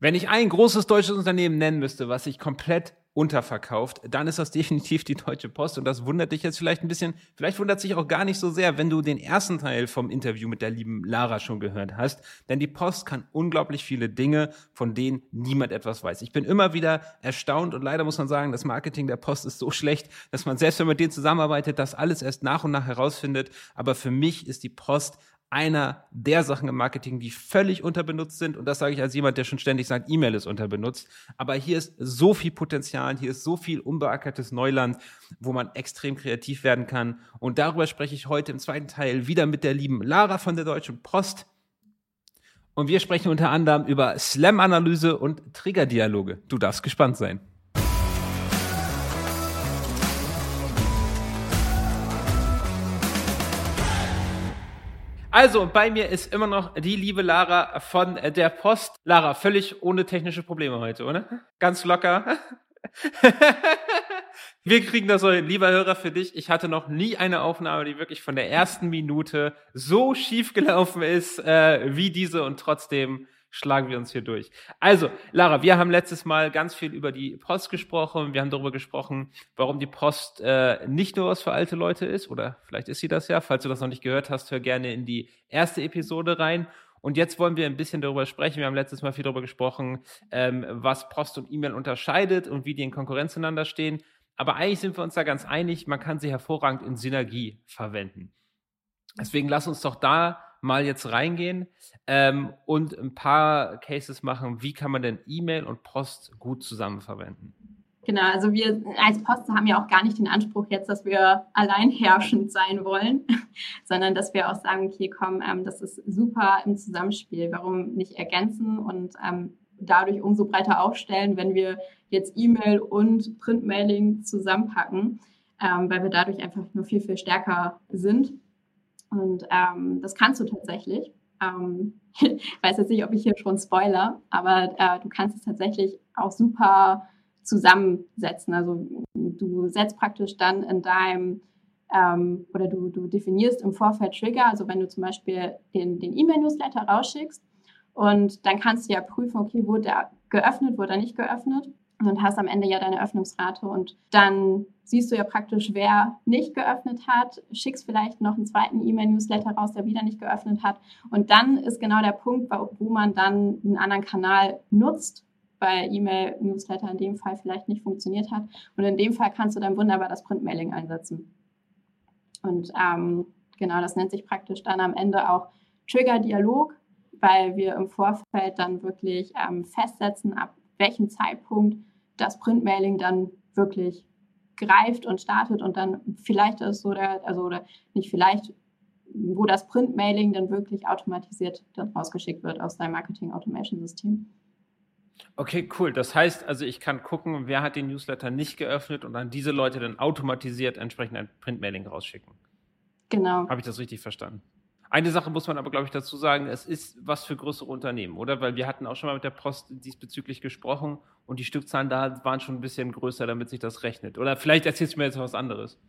Wenn ich ein großes deutsches Unternehmen nennen müsste, was sich komplett unterverkauft, dann ist das definitiv die Deutsche Post. Und das wundert dich jetzt vielleicht ein bisschen. Vielleicht wundert sich auch gar nicht so sehr, wenn du den ersten Teil vom Interview mit der lieben Lara schon gehört hast. Denn die Post kann unglaublich viele Dinge, von denen niemand etwas weiß. Ich bin immer wieder erstaunt und leider muss man sagen, das Marketing der Post ist so schlecht, dass man selbst wenn man mit denen zusammenarbeitet, das alles erst nach und nach herausfindet. Aber für mich ist die Post einer der Sachen im Marketing, die völlig unterbenutzt sind. Und das sage ich als jemand, der schon ständig sagt, E-Mail ist unterbenutzt. Aber hier ist so viel Potenzial, hier ist so viel unbeackertes Neuland, wo man extrem kreativ werden kann. Und darüber spreche ich heute im zweiten Teil wieder mit der lieben Lara von der Deutschen Post. Und wir sprechen unter anderem über Slam-Analyse und Trigger-Dialoge. Du darfst gespannt sein. Also, bei mir ist immer noch die liebe Lara von der Post. Lara, völlig ohne technische Probleme heute, oder? Ganz locker. Wir kriegen das so hin. Lieber Hörer, für dich, ich hatte noch nie eine Aufnahme, die wirklich von der ersten Minute so schief gelaufen ist äh, wie diese und trotzdem schlagen wir uns hier durch. Also, Lara, wir haben letztes Mal ganz viel über die Post gesprochen. Wir haben darüber gesprochen, warum die Post äh, nicht nur was für alte Leute ist, oder vielleicht ist sie das ja. Falls du das noch nicht gehört hast, hör gerne in die erste Episode rein. Und jetzt wollen wir ein bisschen darüber sprechen. Wir haben letztes Mal viel darüber gesprochen, ähm, was Post und E-Mail unterscheidet und wie die in Konkurrenz zueinander stehen. Aber eigentlich sind wir uns da ganz einig, man kann sie hervorragend in Synergie verwenden. Deswegen lass uns doch da mal jetzt reingehen ähm, und ein paar Cases machen, wie kann man denn E-Mail und Post gut zusammen verwenden. Genau, also wir als Post haben ja auch gar nicht den Anspruch jetzt, dass wir allein herrschend sein wollen, sondern dass wir auch sagen, okay, komm, ähm, das ist super im Zusammenspiel. Warum nicht ergänzen und ähm, dadurch umso breiter aufstellen, wenn wir jetzt E-Mail und Printmailing zusammenpacken, ähm, weil wir dadurch einfach nur viel, viel stärker sind. Und ähm, das kannst du tatsächlich. Ähm, ich weiß jetzt nicht, ob ich hier schon spoiler, aber äh, du kannst es tatsächlich auch super zusammensetzen. Also du setzt praktisch dann in deinem ähm, oder du, du definierst im Vorfeld Trigger, also wenn du zum Beispiel den, E-Mail-Newsletter rausschickst und dann kannst du ja prüfen, okay, wurde er geöffnet, wurde er nicht geöffnet und hast am Ende ja deine Öffnungsrate. Und dann siehst du ja praktisch, wer nicht geöffnet hat, schickst vielleicht noch einen zweiten E-Mail-Newsletter raus, der wieder nicht geöffnet hat. Und dann ist genau der Punkt, wo man dann einen anderen Kanal nutzt, weil E-Mail-Newsletter in dem Fall vielleicht nicht funktioniert hat. Und in dem Fall kannst du dann wunderbar das Print-Mailing einsetzen. Und ähm, genau, das nennt sich praktisch dann am Ende auch Trigger-Dialog, weil wir im Vorfeld dann wirklich ähm, festsetzen, ab welchem Zeitpunkt das Printmailing dann wirklich greift und startet und dann vielleicht ist so der, also oder nicht vielleicht, wo das Printmailing dann wirklich automatisiert dann rausgeschickt wird aus deinem Marketing Automation System. Okay, cool. Das heißt also, ich kann gucken, wer hat den Newsletter nicht geöffnet und dann diese Leute dann automatisiert entsprechend ein Printmailing rausschicken. Genau. Habe ich das richtig verstanden? Eine Sache muss man aber, glaube ich, dazu sagen, es ist was für größere Unternehmen, oder? Weil wir hatten auch schon mal mit der Post diesbezüglich gesprochen und die Stückzahlen da waren schon ein bisschen größer, damit sich das rechnet. Oder vielleicht erzählst du mir jetzt was anderes.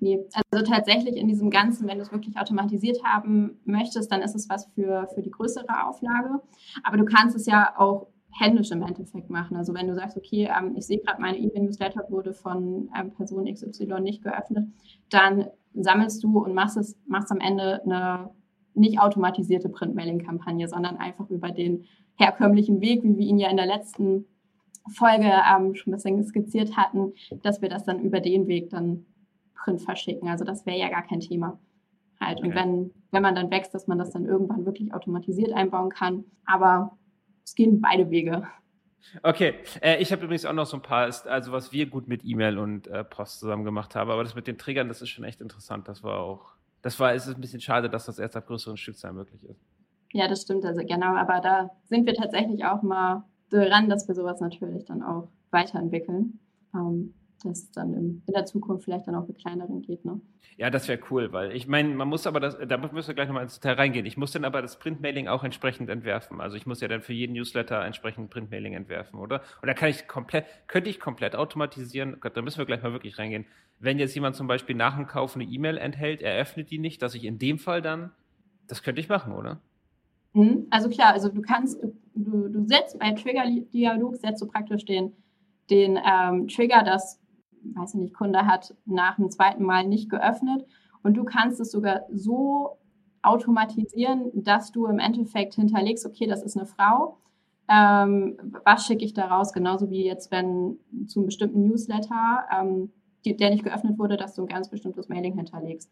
Nee, also tatsächlich in diesem Ganzen, wenn du es wirklich automatisiert haben möchtest, dann ist es was für, für die größere Auflage. Aber du kannst es ja auch händisch im Endeffekt machen. Also wenn du sagst, okay, ähm, ich sehe gerade, meine E-Mail-Newsletter wurde von ähm, Person XY nicht geöffnet, dann sammelst du und machst es, machst am Ende eine nicht automatisierte Print-Mailing-Kampagne, sondern einfach über den herkömmlichen Weg, wie wir ihn ja in der letzten Folge ähm, schon ein bisschen skizziert hatten, dass wir das dann über den Weg dann Print verschicken. Also das wäre ja gar kein Thema. Halt. Und wenn, wenn man dann wächst, dass man das dann irgendwann wirklich automatisiert einbauen kann. Aber es gehen beide Wege. Okay, äh, ich habe übrigens auch noch so ein paar, also was wir gut mit E-Mail und äh, Post zusammen gemacht haben, aber das mit den Triggern, das ist schon echt interessant. Das war auch, das war, es ist ein bisschen schade, dass das erst ab größeren Stückzahlen möglich ist. Ja, das stimmt, also genau, aber da sind wir tatsächlich auch mal dran, dass wir sowas natürlich dann auch weiterentwickeln. Ähm, dass es dann in, der Zukunft vielleicht dann auch mit kleineren geht. Ne? Ja, das wäre cool, weil ich meine, man muss aber das, da müssen wir gleich nochmal ins Detail reingehen. Ich muss dann aber das Printmailing auch entsprechend entwerfen. Also ich muss ja dann für jeden Newsletter entsprechend Printmailing entwerfen, oder? Oder kann ich komplett, könnte ich komplett automatisieren? Gott, da müssen wir gleich mal wirklich reingehen. Wenn jetzt jemand zum Beispiel nach dem Kauf eine E-Mail enthält, er öffnet die nicht, dass ich in dem Fall dann, das könnte ich machen, oder? Mhm. Also klar, also du kannst, du, du, du setzt bei Trigger-Dialog, setzt du praktisch den, den ähm, Trigger, dass, weiß ich nicht, Kunde hat nach dem zweiten Mal nicht geöffnet und du kannst es sogar so automatisieren, dass du im Endeffekt hinterlegst, okay, das ist eine Frau, ähm, was schicke ich da raus? Genauso wie jetzt, wenn zu einem bestimmten Newsletter, ähm, die, der nicht geöffnet wurde, dass du ein ganz bestimmtes Mailing hinterlegst.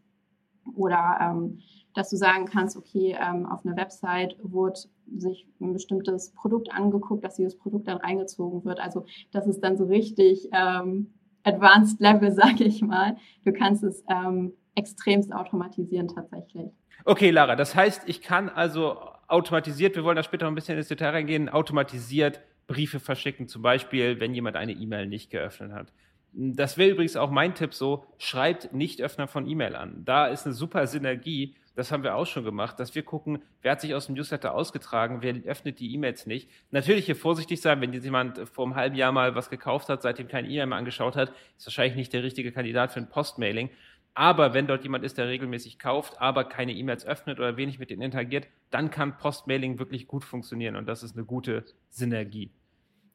Oder ähm, dass du sagen kannst, okay, ähm, auf einer Website wurde sich ein bestimmtes Produkt angeguckt, dass dieses Produkt dann reingezogen wird. Also das ist dann so richtig ähm, Advanced Level, sage ich mal. Du kannst es ähm, extremst automatisieren tatsächlich. Okay, Lara, das heißt, ich kann also automatisiert, wir wollen da später noch ein bisschen ins Detail reingehen, automatisiert Briefe verschicken, zum Beispiel, wenn jemand eine E-Mail nicht geöffnet hat. Das wäre übrigens auch mein Tipp so, schreibt Nicht-Öffner von E-Mail an. Da ist eine super Synergie, das haben wir auch schon gemacht, dass wir gucken, wer hat sich aus dem Newsletter ausgetragen, wer öffnet die E-Mails nicht. Natürlich hier vorsichtig sein, wenn jetzt jemand vor einem halben Jahr mal was gekauft hat, seitdem kein E-Mail mehr angeschaut hat, ist wahrscheinlich nicht der richtige Kandidat für ein Postmailing. Aber wenn dort jemand ist, der regelmäßig kauft, aber keine E-Mails öffnet oder wenig mit denen interagiert, dann kann Postmailing wirklich gut funktionieren und das ist eine gute Synergie.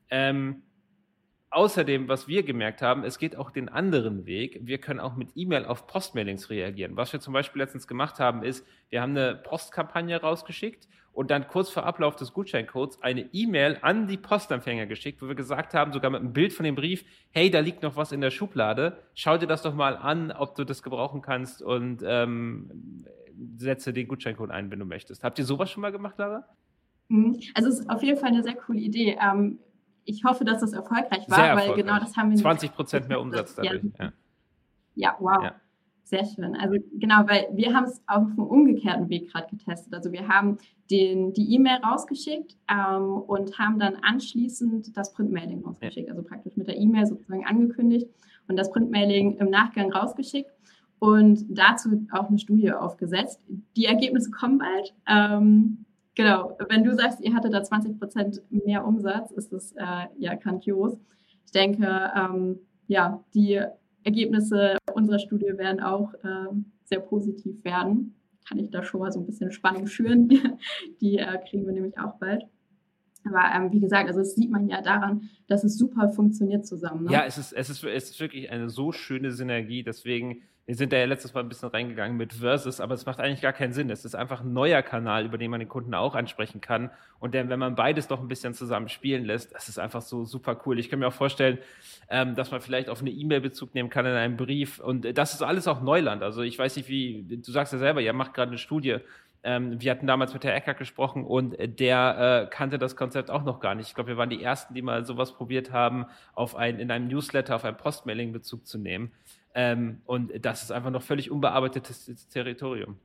Ähm, Außerdem, was wir gemerkt haben, es geht auch den anderen Weg. Wir können auch mit E-Mail auf Postmailings reagieren. Was wir zum Beispiel letztens gemacht haben, ist, wir haben eine Postkampagne rausgeschickt und dann kurz vor Ablauf des Gutscheincodes eine E-Mail an die Postempfänger geschickt, wo wir gesagt haben, sogar mit einem Bild von dem Brief, hey, da liegt noch was in der Schublade, schau dir das doch mal an, ob du das gebrauchen kannst und ähm, setze den Gutscheincode ein, wenn du möchtest. Habt ihr sowas schon mal gemacht, Lara? Mhm. Also es ist auf jeden Fall eine sehr coole Idee. Ähm, ich hoffe, dass das erfolgreich war, Sehr weil genau das haben wir 20 Prozent mehr Umsatz dadurch. Ja, ja wow. Ja. Sehr schön. Also genau, weil wir haben es auf dem umgekehrten Weg gerade getestet. Also wir haben den, die E-Mail rausgeschickt ähm, und haben dann anschließend das Printmailing rausgeschickt. Ja. Also praktisch mit der E-Mail sozusagen angekündigt und das Printmailing im Nachgang rausgeschickt und dazu auch eine Studie aufgesetzt. Die Ergebnisse kommen bald. Ähm, Genau, wenn du sagst, ihr hattet da 20 Prozent mehr Umsatz, ist das äh, ja grandios. Ich denke, ähm, ja, die Ergebnisse unserer Studie werden auch äh, sehr positiv werden. Kann ich da schon mal so ein bisschen Spannung schüren. die äh, kriegen wir nämlich auch bald. Aber ähm, wie gesagt, also das sieht man ja daran, dass es super funktioniert zusammen. Ne? Ja, es ist, es, ist, es ist wirklich eine so schöne Synergie. Deswegen, wir sind da ja letztes Mal ein bisschen reingegangen mit Versus, aber es macht eigentlich gar keinen Sinn. Es ist einfach ein neuer Kanal, über den man den Kunden auch ansprechen kann. Und der, wenn man beides doch ein bisschen zusammen spielen lässt, das ist einfach so super cool. Ich kann mir auch vorstellen, ähm, dass man vielleicht auf eine E-Mail Bezug nehmen kann in einem Brief. Und das ist alles auch Neuland. Also ich weiß nicht, wie, du sagst ja selber, ihr macht gerade eine Studie ähm, wir hatten damals mit Herr Eckert gesprochen und der äh, kannte das Konzept auch noch gar nicht. Ich glaube, wir waren die Ersten, die mal sowas probiert haben, auf ein, in einem Newsletter, auf ein Postmailing Bezug zu nehmen. Ähm, und das ist einfach noch völlig unbearbeitetes Territorium.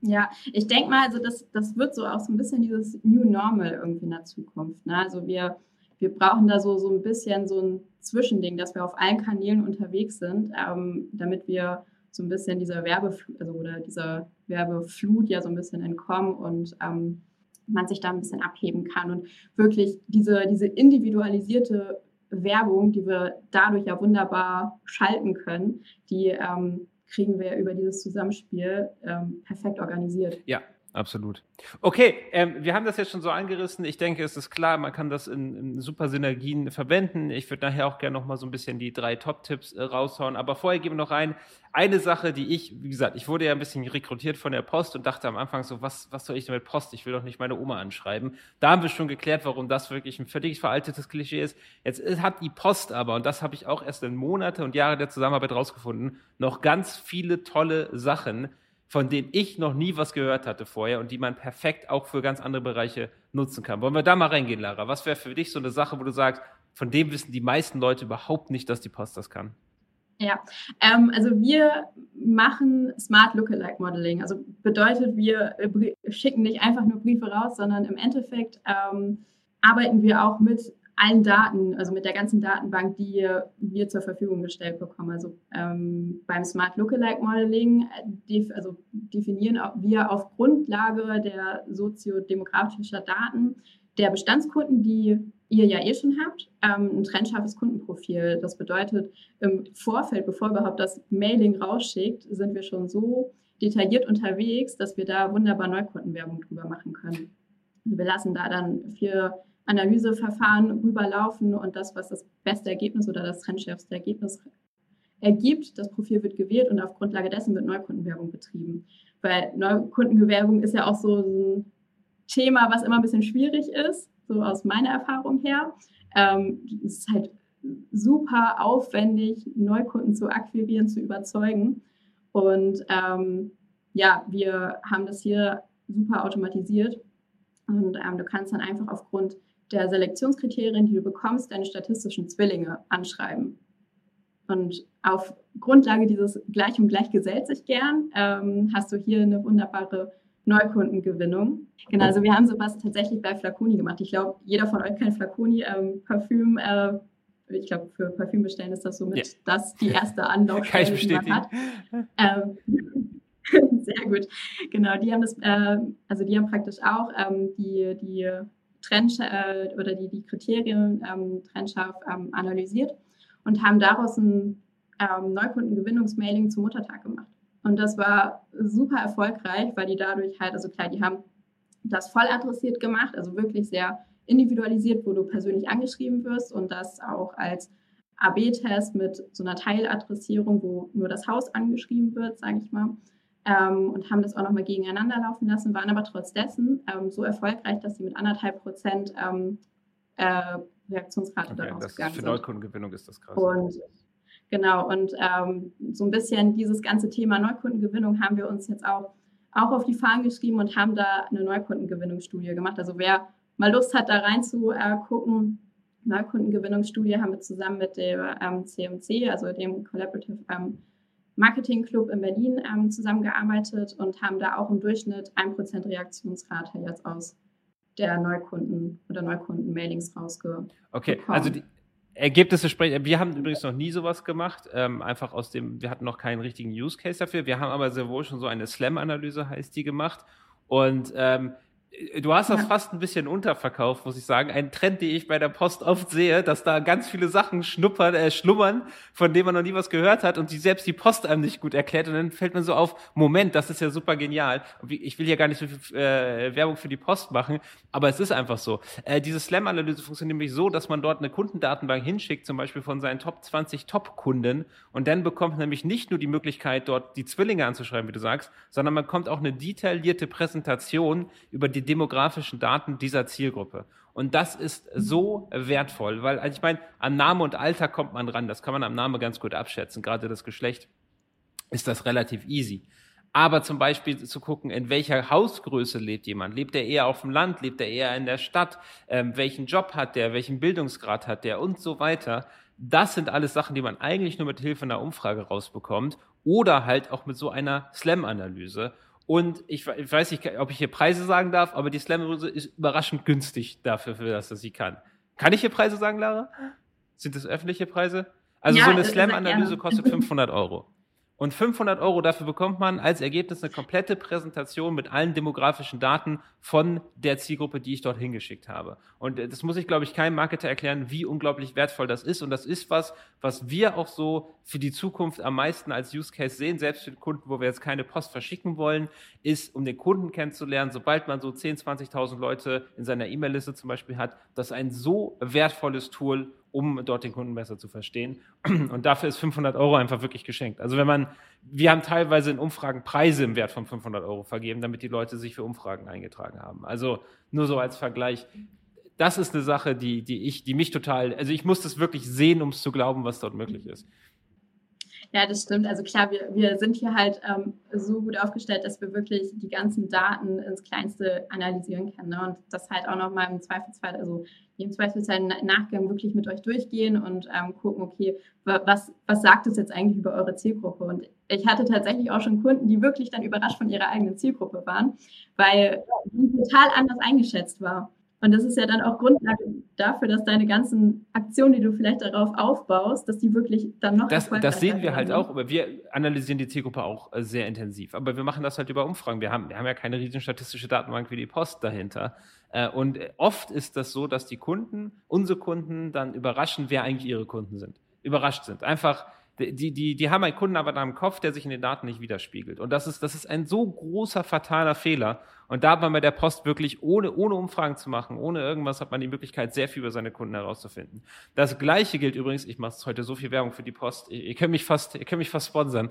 Ja, ich denke mal, also das, das wird so auch so ein bisschen dieses New Normal irgendwie in der Zukunft. Ne? Also wir, wir brauchen da so, so ein bisschen so ein Zwischending, dass wir auf allen Kanälen unterwegs sind, ähm, damit wir so ein bisschen dieser Werbeflut, also oder dieser Werbeflut ja so ein bisschen entkommen und ähm, man sich da ein bisschen abheben kann und wirklich diese, diese individualisierte Werbung, die wir dadurch ja wunderbar schalten können, die ähm, kriegen wir über dieses Zusammenspiel ähm, perfekt organisiert. Ja, Absolut. Okay, ähm, wir haben das jetzt schon so angerissen. Ich denke, es ist klar, man kann das in, in super Synergien verwenden. Ich würde nachher auch gerne noch mal so ein bisschen die drei Top-Tipps äh, raushauen. Aber vorher geben wir noch rein. Eine Sache, die ich, wie gesagt, ich wurde ja ein bisschen rekrutiert von der Post und dachte am Anfang so, was, was soll ich denn mit Post? Ich will doch nicht meine Oma anschreiben. Da haben wir schon geklärt, warum das wirklich ein völlig veraltetes Klischee ist. Jetzt hat die Post aber, und das habe ich auch erst in Monate und Jahre der Zusammenarbeit rausgefunden, noch ganz viele tolle Sachen, von denen ich noch nie was gehört hatte vorher und die man perfekt auch für ganz andere Bereiche nutzen kann. Wollen wir da mal reingehen, Lara? Was wäre für dich so eine Sache, wo du sagst, von dem wissen die meisten Leute überhaupt nicht, dass die Post das kann? Ja, ähm, also wir machen Smart Lookalike Modeling. Also bedeutet, wir schicken nicht einfach nur Briefe raus, sondern im Endeffekt ähm, arbeiten wir auch mit allen Daten, also mit der ganzen Datenbank, die wir zur Verfügung gestellt bekommen. Also ähm, beim Smart Lookalike Modeling def also definieren wir auf Grundlage der soziodemografischer Daten der Bestandskunden, die ihr ja eh schon habt, ähm, ein trennscharfes Kundenprofil. Das bedeutet, im Vorfeld, bevor überhaupt das Mailing rausschickt, sind wir schon so detailliert unterwegs, dass wir da wunderbar Neukundenwerbung drüber machen können. Wir lassen da dann vier Analyseverfahren rüberlaufen und das, was das beste Ergebnis oder das trendschärfste Ergebnis ergibt, das Profil wird gewählt und auf Grundlage dessen wird Neukundenwerbung betrieben. Weil Neukundenwerbung ist ja auch so ein Thema, was immer ein bisschen schwierig ist, so aus meiner Erfahrung her. Ähm, es ist halt super aufwendig, Neukunden zu akquirieren, zu überzeugen. Und ähm, ja, wir haben das hier super automatisiert. Und ähm, du kannst dann einfach aufgrund der Selektionskriterien, die du bekommst, deine statistischen Zwillinge anschreiben. Und auf Grundlage dieses Gleich und Gleich gesellt sich gern, ähm, hast du hier eine wunderbare Neukundengewinnung. Genau, also wir haben sowas tatsächlich bei Flaconi gemacht. Ich glaube, jeder von euch kennt Flaconi ähm, Parfüm. Äh, ich glaube, für Parfüm bestellen ist das somit ja. das die erste Anlaufstelle, die man hat. Ähm, sehr gut. Genau, die haben das, äh, also die haben praktisch auch ähm, die, die Trend äh, oder die, die Kriterien ähm, trennscharf ähm, analysiert und haben daraus ein ähm, Neukundengewinnungsmailing zum Muttertag gemacht. Und das war super erfolgreich, weil die dadurch halt, also klar, die haben das voll adressiert gemacht, also wirklich sehr individualisiert, wo du persönlich angeschrieben wirst und das auch als AB-Test mit so einer Teiladressierung, wo nur das Haus angeschrieben wird, sage ich mal. Ähm, und haben das auch nochmal gegeneinander laufen lassen, waren aber trotz dessen ähm, so erfolgreich, dass sie mit anderthalb Prozent ähm, äh, Reaktionsrate okay, daraus gegangen sind. Für Neukundengewinnung ist das krass. Und Genau, und ähm, so ein bisschen dieses ganze Thema Neukundengewinnung haben wir uns jetzt auch, auch auf die Fahnen geschrieben und haben da eine Neukundengewinnungsstudie gemacht. Also wer mal Lust hat, da reinzugucken, äh, Neukundengewinnungsstudie haben wir zusammen mit dem ähm, CMC, also dem Collaborative ähm, Marketing Club in Berlin, ähm, zusammengearbeitet und haben da auch im Durchschnitt 1% Reaktionsrate jetzt aus der Neukunden oder Neukunden-Mailings rausgekommen. Okay, also die, Ergebnisse sprechen. Wir haben übrigens noch nie sowas gemacht, ähm, einfach aus dem, wir hatten noch keinen richtigen Use Case dafür. Wir haben aber sehr wohl schon so eine Slam-Analyse, heißt die, gemacht. Und ähm, Du hast das ja. fast ein bisschen unterverkauft, muss ich sagen. Ein Trend, den ich bei der Post oft sehe, dass da ganz viele Sachen schnuppern, äh, schlummern, von denen man noch nie was gehört hat und die selbst die Post einem nicht gut erklärt. Und dann fällt man so auf, Moment, das ist ja super genial. Ich will hier gar nicht so viel äh, Werbung für die Post machen, aber es ist einfach so. Äh, diese Slam-Analyse funktioniert nämlich so, dass man dort eine Kundendatenbank hinschickt, zum Beispiel von seinen Top 20 Top-Kunden. Und dann bekommt man nämlich nicht nur die Möglichkeit, dort die Zwillinge anzuschreiben, wie du sagst, sondern man bekommt auch eine detaillierte Präsentation über die demografischen Daten dieser Zielgruppe. Und das ist so wertvoll, weil also ich meine, an Name und Alter kommt man ran. Das kann man am Name ganz gut abschätzen. Gerade das Geschlecht ist das relativ easy. Aber zum Beispiel zu gucken, in welcher Hausgröße lebt jemand. Lebt er eher auf dem Land? Lebt er eher in der Stadt? Ähm, welchen Job hat der? Welchen Bildungsgrad hat der? Und so weiter. Das sind alles Sachen, die man eigentlich nur mit Hilfe einer Umfrage rausbekommt oder halt auch mit so einer Slam-Analyse. Und ich, ich, weiß nicht, ob ich hier Preise sagen darf, aber die Slam-Analyse ist überraschend günstig dafür, für das, dass sie kann. Kann ich hier Preise sagen, Lara? Sind das öffentliche Preise? Also ja, so eine Slam-Analyse kostet 500 Euro. Und 500 Euro dafür bekommt man als Ergebnis eine komplette Präsentation mit allen demografischen Daten von der Zielgruppe, die ich dort hingeschickt habe. Und das muss ich, glaube ich, keinem Marketer erklären, wie unglaublich wertvoll das ist. Und das ist was, was wir auch so für die Zukunft am meisten als Use Case sehen, selbst für Kunden, wo wir jetzt keine Post verschicken wollen, ist, um den Kunden kennenzulernen, sobald man so 10.000, 20.000 Leute in seiner E-Mail-Liste zum Beispiel hat, das ein so wertvolles Tool, um dort den Kunden besser zu verstehen. Und dafür ist 500 Euro einfach wirklich geschenkt. Also wenn man, wir haben teilweise in Umfragen Preise im Wert von 500 Euro vergeben, damit die Leute sich für Umfragen eingetragen haben. Also nur so als Vergleich. Das ist eine Sache, die, die ich, die mich total, also ich muss das wirklich sehen, um es zu glauben, was dort möglich ist. Ja, das stimmt. Also klar, wir, wir sind hier halt ähm, so gut aufgestellt, dass wir wirklich die ganzen Daten ins Kleinste analysieren können. Ne? Und das halt auch nochmal im Zweifelsfall, also im Zweifelsfall im Nachgang wirklich mit euch durchgehen und ähm, gucken, okay, was, was sagt es jetzt eigentlich über eure Zielgruppe? Und ich hatte tatsächlich auch schon Kunden, die wirklich dann überrascht von ihrer eigenen Zielgruppe waren, weil die total anders eingeschätzt war. Und das ist ja dann auch Grundlage dafür, dass deine ganzen Aktionen, die du vielleicht darauf aufbaust, dass die wirklich dann noch Das, das sehen wir halt auch, aber wir analysieren die Zielgruppe auch äh, sehr intensiv. Aber wir machen das halt über Umfragen. Wir haben, wir haben ja keine riesen statistische Datenbank wie die Post dahinter. Äh, und oft ist das so, dass die Kunden, unsere Kunden, dann überraschen, wer eigentlich ihre Kunden sind. Überrascht sind. Einfach, die, die, die haben einen Kundenavatar im Kopf, der sich in den Daten nicht widerspiegelt. Und das ist, das ist ein so großer, fataler Fehler. Und da hat man bei der Post wirklich, ohne, ohne Umfragen zu machen, ohne irgendwas, hat man die Möglichkeit, sehr viel über seine Kunden herauszufinden. Das Gleiche gilt übrigens, ich mache heute so viel Werbung für die Post, ihr, ihr könnt mich fast, ihr könnt mich fast sponsern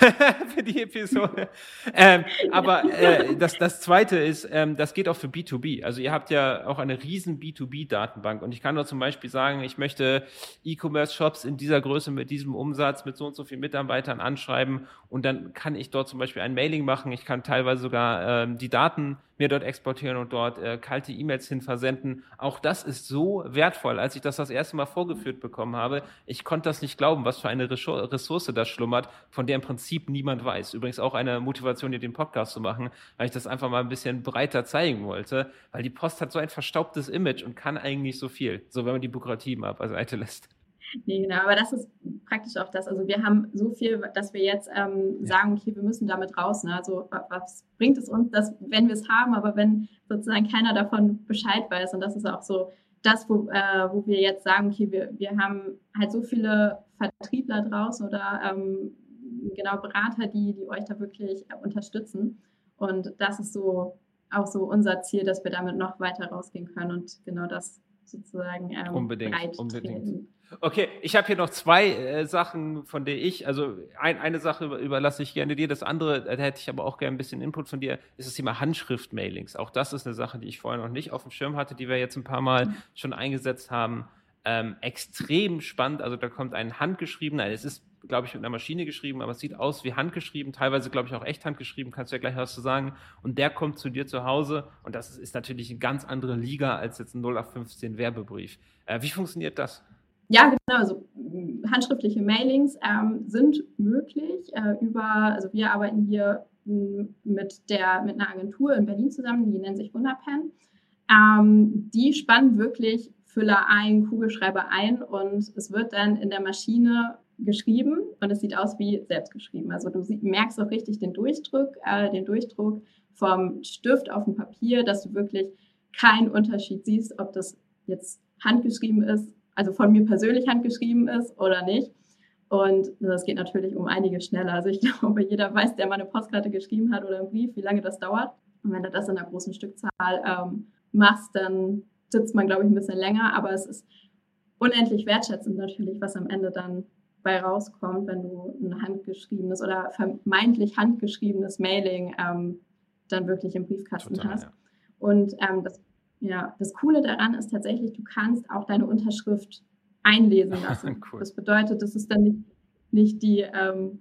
für die Episode. ähm, aber äh, das, das Zweite ist, ähm, das geht auch für B2B. Also ihr habt ja auch eine riesen B2B-Datenbank. Und ich kann nur zum Beispiel sagen, ich möchte E-Commerce-Shops in dieser Größe mit diesem Umsatz, mit so und so vielen Mitarbeitern anschreiben. Und dann kann ich dort zum Beispiel ein Mailing machen. Ich kann teilweise sogar ähm, die Daten Daten mir dort exportieren und dort äh, kalte E-Mails hin versenden. Auch das ist so wertvoll. Als ich das das erste Mal vorgeführt bekommen habe, ich konnte das nicht glauben, was für eine Ressource da schlummert, von der im Prinzip niemand weiß. Übrigens auch eine Motivation, hier den Podcast zu machen, weil ich das einfach mal ein bisschen breiter zeigen wollte, weil die Post hat so ein verstaubtes Image und kann eigentlich so viel, so wenn man die Bürokratie mal beiseite lässt. Nee, genau, aber das ist praktisch auch das. Also wir haben so viel, dass wir jetzt ähm, sagen, okay, wir müssen damit raus. Ne? Also was bringt es uns, dass, wenn wir es haben, aber wenn sozusagen keiner davon Bescheid weiß. Und das ist auch so das, wo, äh, wo wir jetzt sagen, okay, wir, wir haben halt so viele Vertriebler draußen oder ähm, genau Berater, die, die euch da wirklich unterstützen. Und das ist so auch so unser Ziel, dass wir damit noch weiter rausgehen können und genau das sozusagen ähm, unbedingt, unbedingt. Okay, ich habe hier noch zwei äh, Sachen, von denen ich, also ein, eine Sache überlasse ich gerne dir, das andere, da hätte ich aber auch gerne ein bisschen Input von dir, ist das Thema Handschrift-Mailings. Auch das ist eine Sache, die ich vorher noch nicht auf dem Schirm hatte, die wir jetzt ein paar Mal schon eingesetzt haben. Ähm, extrem spannend, also da kommt ein handgeschriebener, es ist, glaube ich, mit einer Maschine geschrieben, aber es sieht aus wie handgeschrieben, teilweise, glaube ich, auch echt handgeschrieben, kannst du ja gleich was zu sagen. Und der kommt zu dir zu Hause und das ist, ist natürlich eine ganz andere Liga als jetzt ein 0815 Werbebrief. Äh, wie funktioniert das? Ja, genau. Also handschriftliche Mailings ähm, sind möglich äh, über, also wir arbeiten hier mit der mit einer Agentur in Berlin zusammen, die nennt sich Wunderpen. Ähm, die spannen wirklich Füller ein, Kugelschreiber ein und es wird dann in der Maschine geschrieben und es sieht aus wie selbst geschrieben. Also du merkst auch richtig den Durchdruck, äh, den Durchdruck vom Stift auf dem Papier, dass du wirklich keinen Unterschied siehst, ob das jetzt handgeschrieben ist also von mir persönlich handgeschrieben ist oder nicht. Und das geht natürlich um einiges schneller. Also ich glaube, jeder weiß, der mal eine Postkarte geschrieben hat oder einen Brief, wie lange das dauert. Und wenn du das in einer großen Stückzahl ähm, machst, dann sitzt man, glaube ich, ein bisschen länger. Aber es ist unendlich wertschätzend natürlich, was am Ende dann bei rauskommt, wenn du ein handgeschriebenes oder vermeintlich handgeschriebenes Mailing ähm, dann wirklich im Briefkasten Total, hast. Ja. Und ähm, das ja, das Coole daran ist tatsächlich, du kannst auch deine Unterschrift einlesen lassen. cool. Das bedeutet, das ist dann nicht, nicht die, ähm,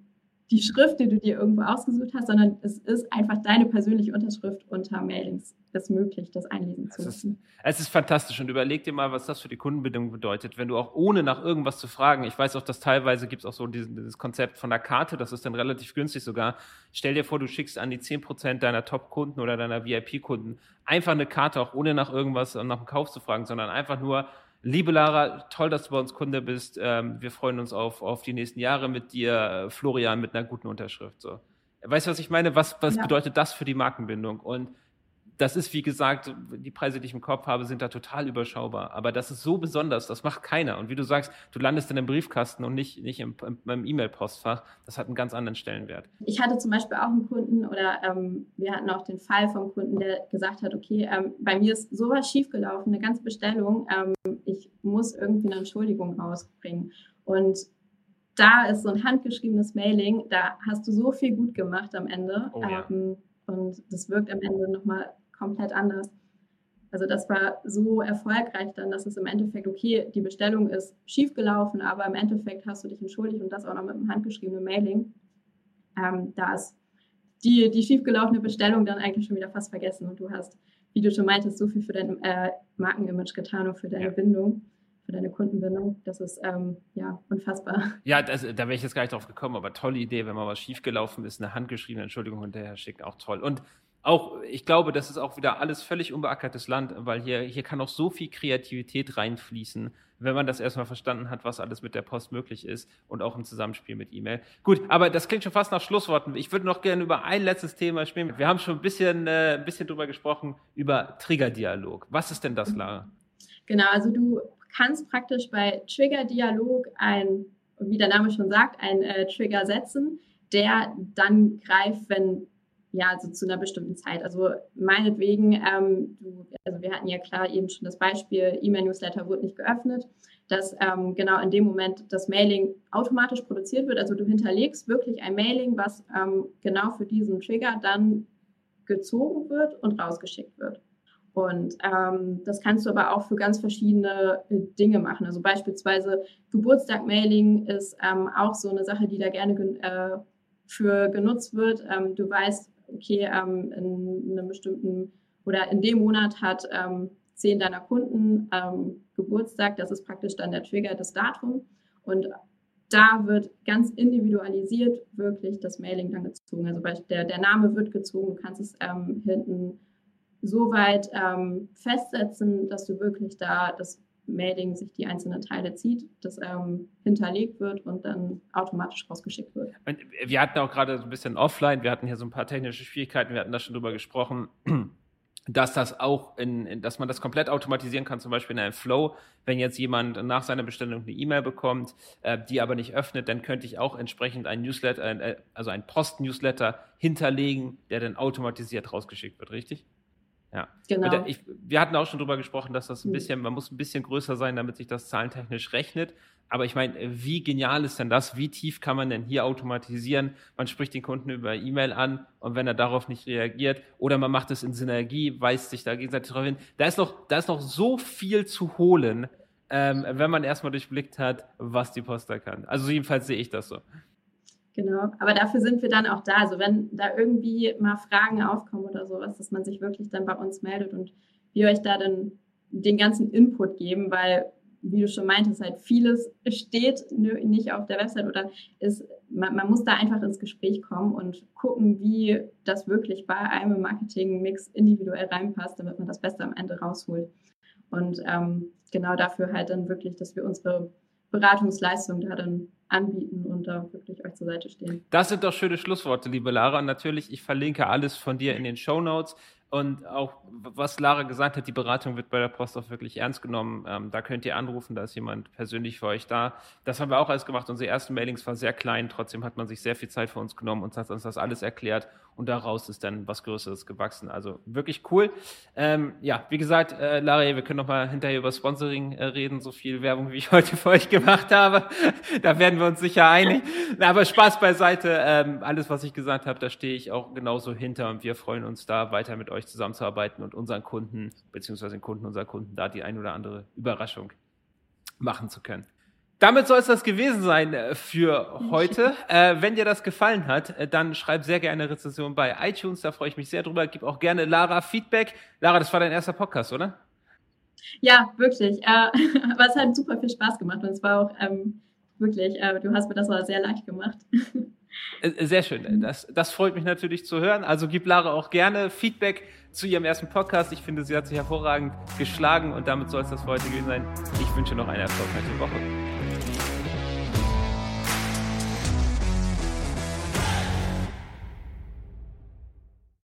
die Schrift, die du dir irgendwo ausgesucht hast, sondern es ist einfach deine persönliche Unterschrift unter Mailings es möglich, das einlesen zu lassen. Es ist fantastisch und überleg dir mal, was das für die Kundenbindung bedeutet, wenn du auch ohne nach irgendwas zu fragen, ich weiß auch, dass teilweise gibt es auch so dieses, dieses, Konzept von der Karte, das ist dann relativ günstig sogar. Stell dir vor, du schickst an die 10% deiner Top-Kunden oder deiner VIP-Kunden einfach eine Karte, auch ohne nach irgendwas und nach dem Kauf zu fragen, sondern einfach nur, Liebe Lara, toll, dass du bei uns Kunde bist. Ähm, wir freuen uns auf, auf die nächsten Jahre mit dir. Florian mit einer guten Unterschrift. So. Weißt du, was ich meine? Was, was ja. bedeutet das für die Markenbindung? Und das ist, wie gesagt, die Preise, die ich im Kopf habe, sind da total überschaubar. Aber das ist so besonders, das macht keiner. Und wie du sagst, du landest in einem Briefkasten und nicht, nicht im, im E-Mail-Postfach. Das hat einen ganz anderen Stellenwert. Ich hatte zum Beispiel auch einen Kunden oder ähm, wir hatten auch den Fall vom Kunden, der gesagt hat, okay, ähm, bei mir ist sowas schiefgelaufen, eine ganze Bestellung. Ähm, ich muss irgendwie eine Entschuldigung rausbringen. Und da ist so ein handgeschriebenes Mailing, da hast du so viel gut gemacht am Ende. Oh, ja. Ähm, und das wirkt am Ende nochmal komplett anders. Also das war so erfolgreich dann, dass es im Endeffekt, okay, die Bestellung ist schiefgelaufen, aber im Endeffekt hast du dich entschuldigt und das auch noch mit einem handgeschriebenen Mailing. Ähm, da ist die, die schiefgelaufene Bestellung dann eigentlich schon wieder fast vergessen und du hast, wie du schon meintest, so viel für dein äh, Markenimage getan und für deine ja. Bindung für deine Kundenbindung. Das ist ähm, ja unfassbar. Ja, das, da wäre ich jetzt gar nicht drauf gekommen, aber tolle Idee, wenn mal was schiefgelaufen ist, eine handgeschriebene Entschuldigung hinterher schickt, auch toll. Und auch, ich glaube, das ist auch wieder alles völlig unbeackertes Land, weil hier, hier kann auch so viel Kreativität reinfließen, wenn man das erstmal verstanden hat, was alles mit der Post möglich ist und auch im Zusammenspiel mit E-Mail. Gut, aber das klingt schon fast nach Schlussworten. Ich würde noch gerne über ein letztes Thema sprechen. Wir haben schon ein bisschen, äh, ein bisschen drüber gesprochen, über Triggerdialog. Was ist denn das, Lara? Genau, also du kannst praktisch bei Trigger-Dialog ein wie der Name schon sagt, einen äh, Trigger setzen, der dann greift, wenn ja, also zu einer bestimmten Zeit. Also meinetwegen, ähm, du, also wir hatten ja klar eben schon das Beispiel, E-Mail-Newsletter wurde nicht geöffnet, dass ähm, genau in dem Moment das Mailing automatisch produziert wird. Also du hinterlegst wirklich ein Mailing, was ähm, genau für diesen Trigger dann gezogen wird und rausgeschickt wird. Und ähm, das kannst du aber auch für ganz verschiedene äh, Dinge machen. Also beispielsweise Geburtstag-Mailing ist ähm, auch so eine Sache, die da gerne äh, für genutzt wird. Ähm, du weißt, okay, ähm, in einem bestimmten oder in dem Monat hat ähm, zehn deiner Kunden ähm, Geburtstag. Das ist praktisch dann der Trigger, das Datum. Und da wird ganz individualisiert wirklich das Mailing dann gezogen. Also der, der Name wird gezogen, du kannst es ähm, hinten so weit ähm, festsetzen, dass du wirklich da das Mailing sich die einzelnen Teile zieht, das ähm, hinterlegt wird und dann automatisch rausgeschickt wird. Und wir hatten auch gerade so ein bisschen offline, wir hatten hier so ein paar technische Schwierigkeiten, wir hatten da schon drüber gesprochen, dass das auch in, in, dass man das komplett automatisieren kann, zum Beispiel in einem Flow. Wenn jetzt jemand nach seiner Bestellung eine E-Mail bekommt, äh, die aber nicht öffnet, dann könnte ich auch entsprechend ein Newsletter, äh, also ein Post-Newsletter hinterlegen, der dann automatisiert rausgeschickt wird, richtig? Ja, genau. Ich, wir hatten auch schon drüber gesprochen, dass das ein hm. bisschen, man muss ein bisschen größer sein, damit sich das zahlentechnisch rechnet. Aber ich meine, wie genial ist denn das? Wie tief kann man denn hier automatisieren? Man spricht den Kunden über E-Mail an und wenn er darauf nicht reagiert oder man macht es in Synergie, weist sich da gegenseitig darauf hin. Da ist noch, da ist noch so viel zu holen, ähm, wenn man erstmal durchblickt hat, was die Poster kann. Also jedenfalls sehe ich das so. Genau, aber dafür sind wir dann auch da. Also wenn da irgendwie mal Fragen aufkommen oder sowas, dass man sich wirklich dann bei uns meldet und wir euch da dann den ganzen Input geben, weil, wie du schon meintest, halt vieles steht nicht auf der Website oder ist, man, man muss da einfach ins Gespräch kommen und gucken, wie das wirklich bei einem Marketing-Mix individuell reinpasst, damit man das Beste am Ende rausholt. Und ähm, genau dafür halt dann wirklich, dass wir unsere Beratungsleistung da dann anbieten und da wirklich euch zur Seite stehen. Das sind doch schöne Schlussworte, liebe Lara. Und natürlich, ich verlinke alles von dir in den Show Notes. Und auch, was Lara gesagt hat, die Beratung wird bei der Post auch wirklich ernst genommen. Ähm, da könnt ihr anrufen, da ist jemand persönlich für euch da. Das haben wir auch alles gemacht. Unsere ersten Mailings waren sehr klein, trotzdem hat man sich sehr viel Zeit für uns genommen und hat uns das alles erklärt. Und daraus ist dann was Größeres gewachsen. Also wirklich cool. Ähm, ja, wie gesagt, äh, Lara, wir können noch mal hinterher über Sponsoring äh, reden. So viel Werbung, wie ich heute für euch gemacht habe. da werden wir uns sicher einig. Aber Spaß beiseite. Ähm, alles, was ich gesagt habe, da stehe ich auch genauso hinter. Und wir freuen uns da weiter mit euch euch zusammenzuarbeiten und unseren Kunden beziehungsweise den Kunden unserer Kunden da die ein oder andere Überraschung machen zu können. Damit soll es das gewesen sein äh, für heute. Äh, wenn dir das gefallen hat, äh, dann schreib sehr gerne eine Rezension bei iTunes. Da freue ich mich sehr drüber. Gib auch gerne Lara Feedback. Lara, das war dein erster Podcast, oder? Ja, wirklich. Äh, aber es hat super viel Spaß gemacht und es war auch ähm, wirklich, äh, du hast mir das auch sehr leicht gemacht. Äh, sehr schön. Das, das freut mich natürlich zu hören. Also gib Lara auch gerne Feedback zu ihrem ersten Podcast. Ich finde, sie hat sich hervorragend geschlagen und damit soll es das für heute gewesen sein. Ich wünsche noch eine erfolgreiche Woche.